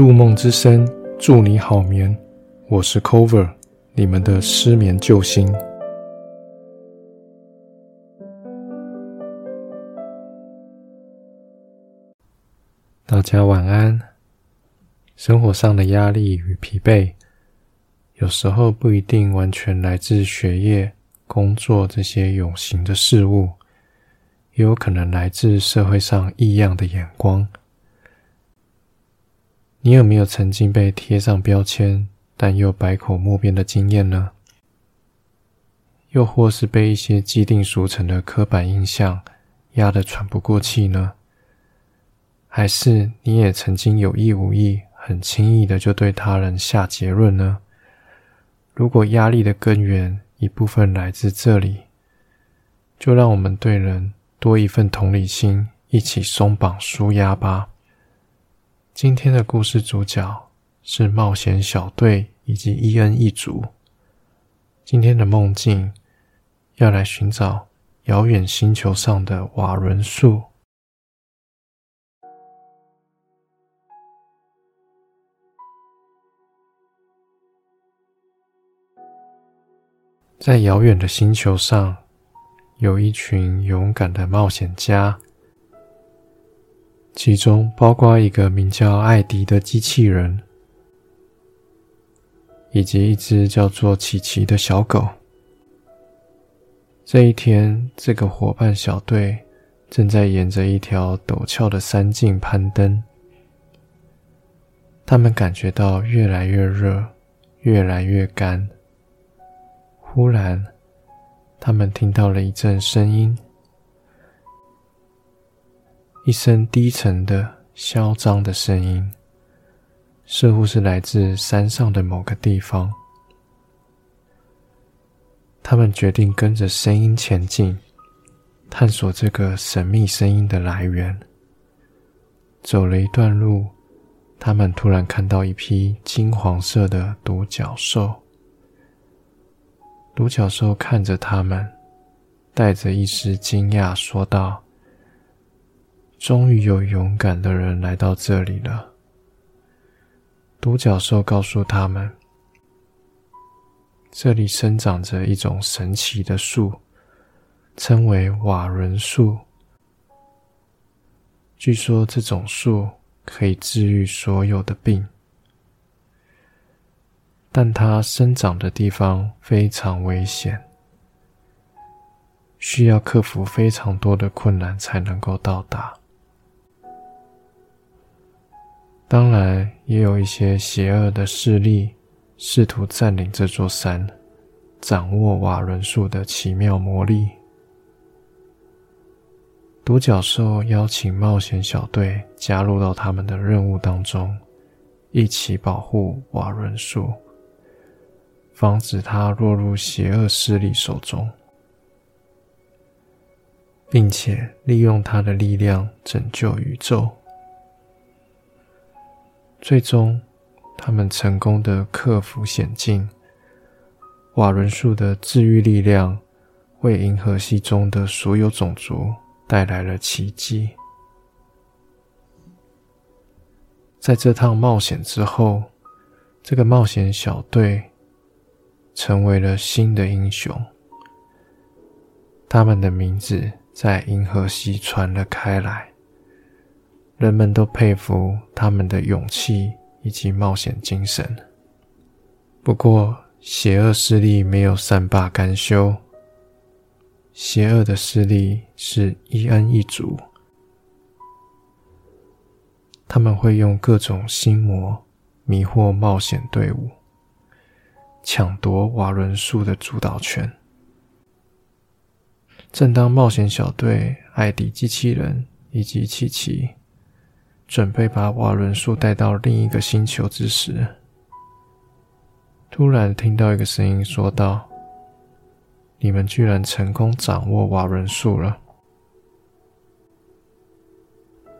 入梦之声，祝你好眠。我是 Cover，你们的失眠救星。大家晚安。生活上的压力与疲惫，有时候不一定完全来自学业、工作这些有形的事物，也有可能来自社会上异样的眼光。你有没有曾经被贴上标签，但又百口莫辩的经验呢？又或是被一些既定俗成的刻板印象压得喘不过气呢？还是你也曾经有意无意、很轻易的就对他人下结论呢？如果压力的根源一部分来自这里，就让我们对人多一份同理心，一起松绑舒压吧。今天的故事主角是冒险小队以及伊恩一族。今天的梦境要来寻找遥远星球上的瓦伦树。在遥远的星球上，有一群勇敢的冒险家。其中包括一个名叫艾迪的机器人，以及一只叫做琪琪的小狗。这一天，这个伙伴小队正在沿着一条陡峭的山径攀登。他们感觉到越来越热，越来越干。忽然，他们听到了一阵声音。一声低沉的、嚣张的声音，似乎是来自山上的某个地方。他们决定跟着声音前进，探索这个神秘声音的来源。走了一段路，他们突然看到一匹金黄色的独角兽。独角兽看着他们，带着一丝惊讶说道。终于有勇敢的人来到这里了。独角兽告诉他们，这里生长着一种神奇的树，称为瓦伦树。据说这种树可以治愈所有的病，但它生长的地方非常危险，需要克服非常多的困难才能够到达。当然，也有一些邪恶的势力试图占领这座山，掌握瓦伦树的奇妙魔力。独角兽邀请冒险小队加入到他们的任务当中，一起保护瓦伦树，防止它落入邪恶势力手中，并且利用它的力量拯救宇宙。最终，他们成功的克服险境。瓦伦树的治愈力量为银河系中的所有种族带来了奇迹。在这趟冒险之后，这个冒险小队成为了新的英雄。他们的名字在银河系传了开来。人们都佩服他们的勇气以及冒险精神。不过，邪恶势力没有善罢甘休。邪恶的势力是伊恩一族，他们会用各种心魔迷惑冒险队伍，抢夺瓦伦树的主导权。正当冒险小队艾迪机器人以及琪琪。准备把瓦伦树带到另一个星球之时，突然听到一个声音说道：“你们居然成功掌握瓦伦树了！”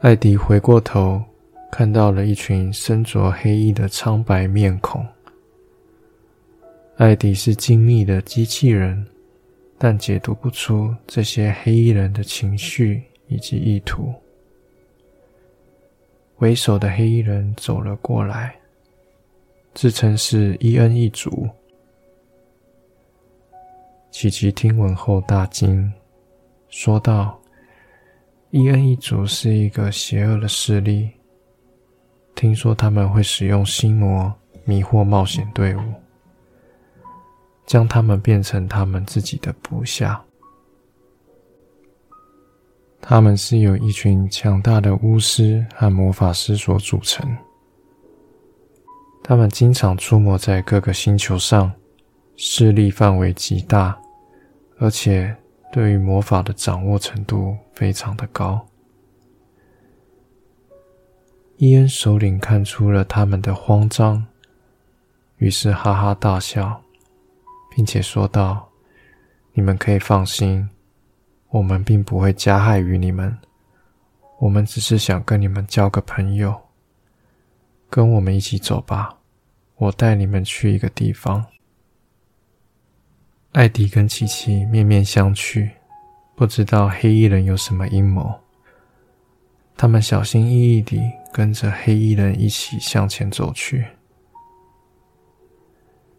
艾迪回过头，看到了一群身着黑衣的苍白面孔。艾迪是精密的机器人，但解读不出这些黑衣人的情绪以及意图。为首的黑衣人走了过来，自称是伊恩一族。琪琪听闻后大惊，说道：“伊恩一族是一个邪恶的势力，听说他们会使用心魔迷惑冒险队伍，将他们变成他们自己的部下。”他们是由一群强大的巫师和魔法师所组成。他们经常出没在各个星球上，势力范围极大，而且对于魔法的掌握程度非常的高。伊恩首领看出了他们的慌张，于是哈哈大笑，并且说道：“你们可以放心。”我们并不会加害于你们，我们只是想跟你们交个朋友。跟我们一起走吧，我带你们去一个地方。艾迪跟琪琪面面相觑，不知道黑衣人有什么阴谋。他们小心翼翼地跟着黑衣人一起向前走去。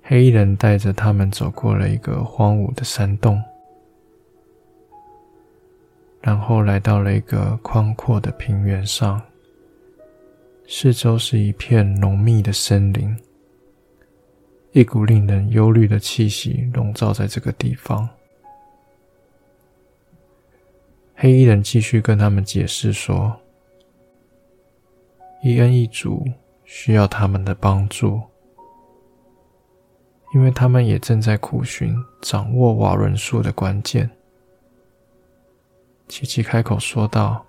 黑衣人带着他们走过了一个荒芜的山洞。然后来到了一个宽阔的平原上，四周是一片浓密的森林，一股令人忧虑的气息笼罩在这个地方。黑衣人继续跟他们解释说：“伊恩一族需要他们的帮助，因为他们也正在苦寻掌握瓦伦术的关键。”琪琪开口说道：“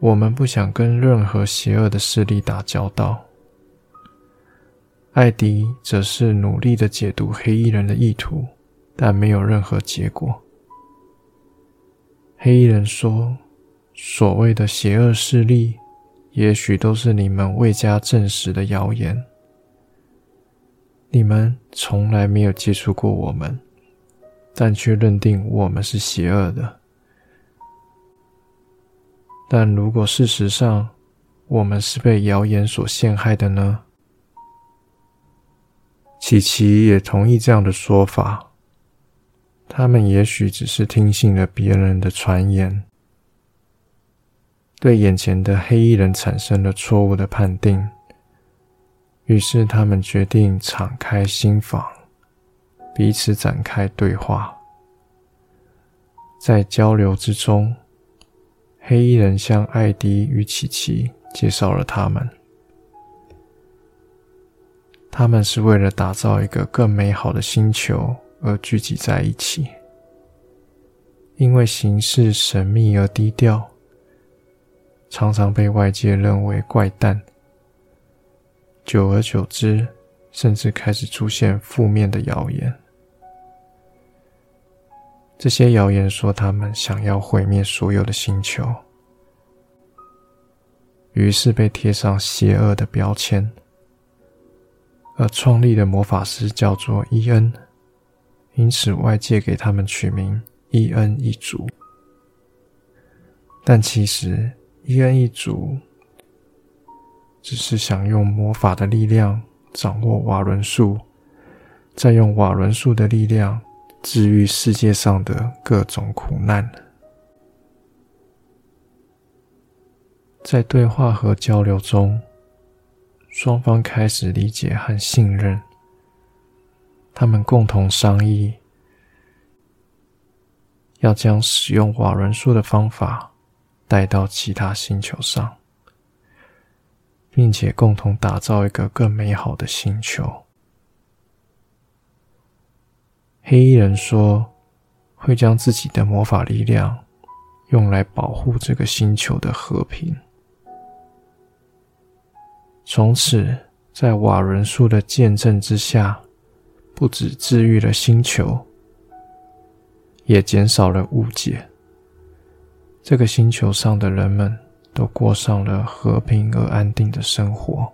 我们不想跟任何邪恶的势力打交道。”艾迪则是努力的解读黑衣人的意图，但没有任何结果。黑衣人说：“所谓的邪恶势力，也许都是你们未加证实的谣言。你们从来没有接触过我们。”但却认定我们是邪恶的。但如果事实上我们是被谣言所陷害的呢？琪琪也同意这样的说法。他们也许只是听信了别人的传言，对眼前的黑衣人产生了错误的判定，于是他们决定敞开心房。彼此展开对话，在交流之中，黑衣人向艾迪与琪琪介绍了他们。他们是为了打造一个更美好的星球而聚集在一起，因为行事神秘而低调，常常被外界认为怪诞。久而久之，甚至开始出现负面的谣言。这些谣言说他们想要毁灭所有的星球，于是被贴上邪恶的标签。而创立的魔法师叫做伊恩，因此外界给他们取名伊恩一族。但其实伊恩一族只是想用魔法的力量掌握瓦伦术，再用瓦伦术的力量。治愈世界上的各种苦难。在对话和交流中，双方开始理解和信任。他们共同商议，要将使用瓦伦术的方法带到其他星球上，并且共同打造一个更美好的星球。黑衣人说：“会将自己的魔法力量用来保护这个星球的和平。从此，在瓦伦树的见证之下，不止治愈了星球，也减少了误解。这个星球上的人们都过上了和平而安定的生活。”